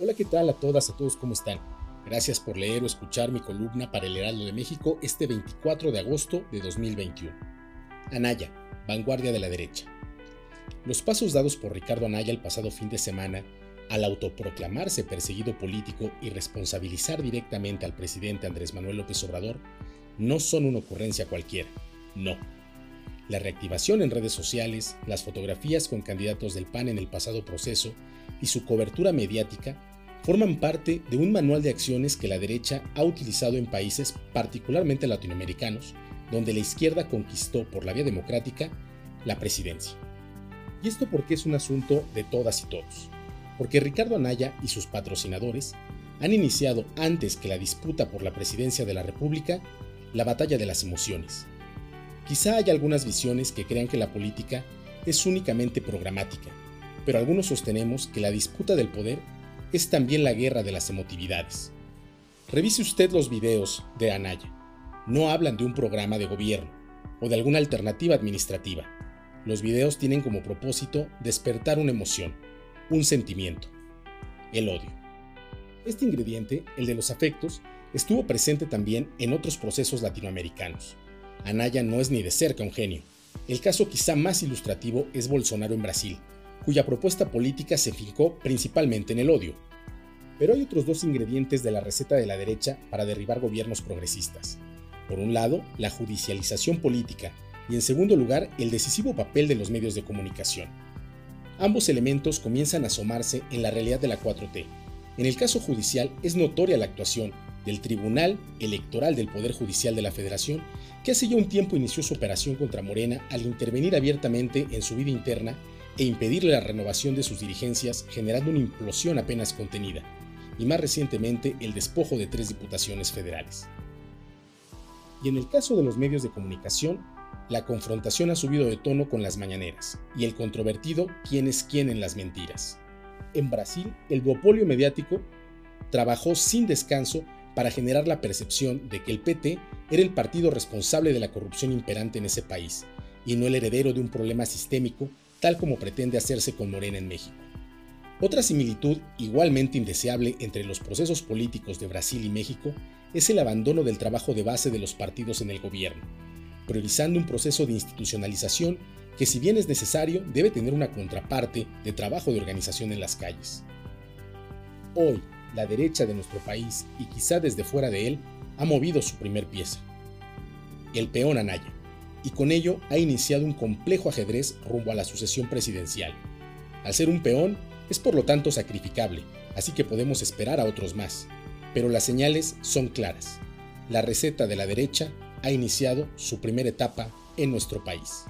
Hola, ¿qué tal a todas, a todos, ¿cómo están? Gracias por leer o escuchar mi columna para el Heraldo de México este 24 de agosto de 2021. Anaya, vanguardia de la derecha. Los pasos dados por Ricardo Anaya el pasado fin de semana al autoproclamarse perseguido político y responsabilizar directamente al presidente Andrés Manuel López Obrador no son una ocurrencia cualquiera, no. La reactivación en redes sociales, las fotografías con candidatos del PAN en el pasado proceso y su cobertura mediática forman parte de un manual de acciones que la derecha ha utilizado en países particularmente latinoamericanos, donde la izquierda conquistó por la vía democrática la presidencia. Y esto porque es un asunto de todas y todos porque Ricardo Anaya y sus patrocinadores han iniciado antes que la disputa por la presidencia de la República la batalla de las emociones. Quizá haya algunas visiones que crean que la política es únicamente programática, pero algunos sostenemos que la disputa del poder es también la guerra de las emotividades. Revise usted los videos de Anaya. No hablan de un programa de gobierno o de alguna alternativa administrativa. Los videos tienen como propósito despertar una emoción, un sentimiento, el odio. Este ingrediente, el de los afectos, estuvo presente también en otros procesos latinoamericanos. Anaya no es ni de cerca un genio. El caso quizá más ilustrativo es Bolsonaro en Brasil, cuya propuesta política se fincó principalmente en el odio. Pero hay otros dos ingredientes de la receta de la derecha para derribar gobiernos progresistas. Por un lado, la judicialización política y en segundo lugar, el decisivo papel de los medios de comunicación. Ambos elementos comienzan a asomarse en la realidad de la 4T. En el caso judicial es notoria la actuación del Tribunal Electoral del Poder Judicial de la Federación, que hace ya un tiempo inició su operación contra Morena al intervenir abiertamente en su vida interna e impedirle la renovación de sus dirigencias, generando una implosión apenas contenida, y más recientemente el despojo de tres diputaciones federales. Y en el caso de los medios de comunicación, la confrontación ha subido de tono con las mañaneras y el controvertido quién es quién en las mentiras. En Brasil, el duopolio mediático trabajó sin descanso para generar la percepción de que el PT era el partido responsable de la corrupción imperante en ese país y no el heredero de un problema sistémico tal como pretende hacerse con Morena en México. Otra similitud igualmente indeseable entre los procesos políticos de Brasil y México es el abandono del trabajo de base de los partidos en el gobierno, priorizando un proceso de institucionalización que si bien es necesario, debe tener una contraparte de trabajo de organización en las calles. Hoy, la derecha de nuestro país, y quizá desde fuera de él, ha movido su primer pieza, el peón Anaya, y con ello ha iniciado un complejo ajedrez rumbo a la sucesión presidencial. Al ser un peón, es por lo tanto sacrificable, así que podemos esperar a otros más, pero las señales son claras. La receta de la derecha ha iniciado su primera etapa en nuestro país.